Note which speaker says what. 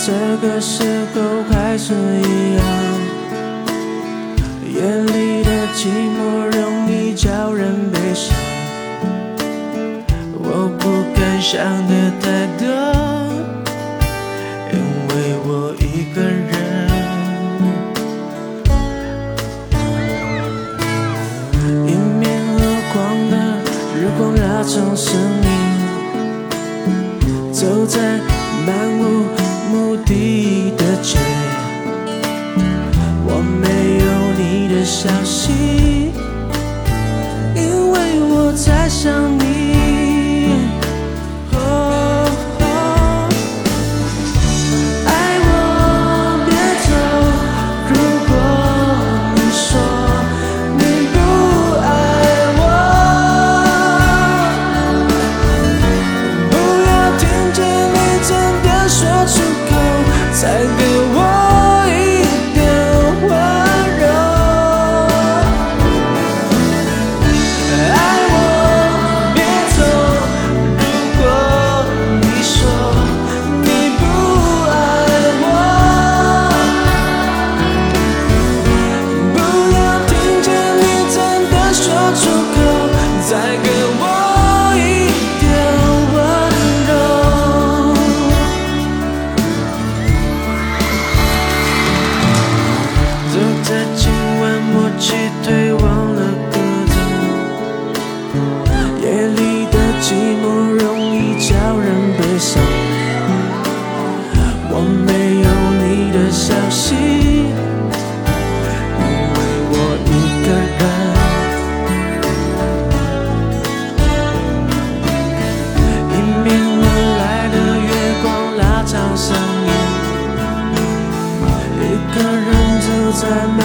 Speaker 1: 这个时候还是一样，夜里的寂寞容易叫人悲伤。我不敢想的太多，因为我一个人。迎面而光的日光拉长身影，走在地的的街，我没有你的消息，因为我在想才给。消息，因为我一个人。迎面而来的月光拉长身影。一个人走在漫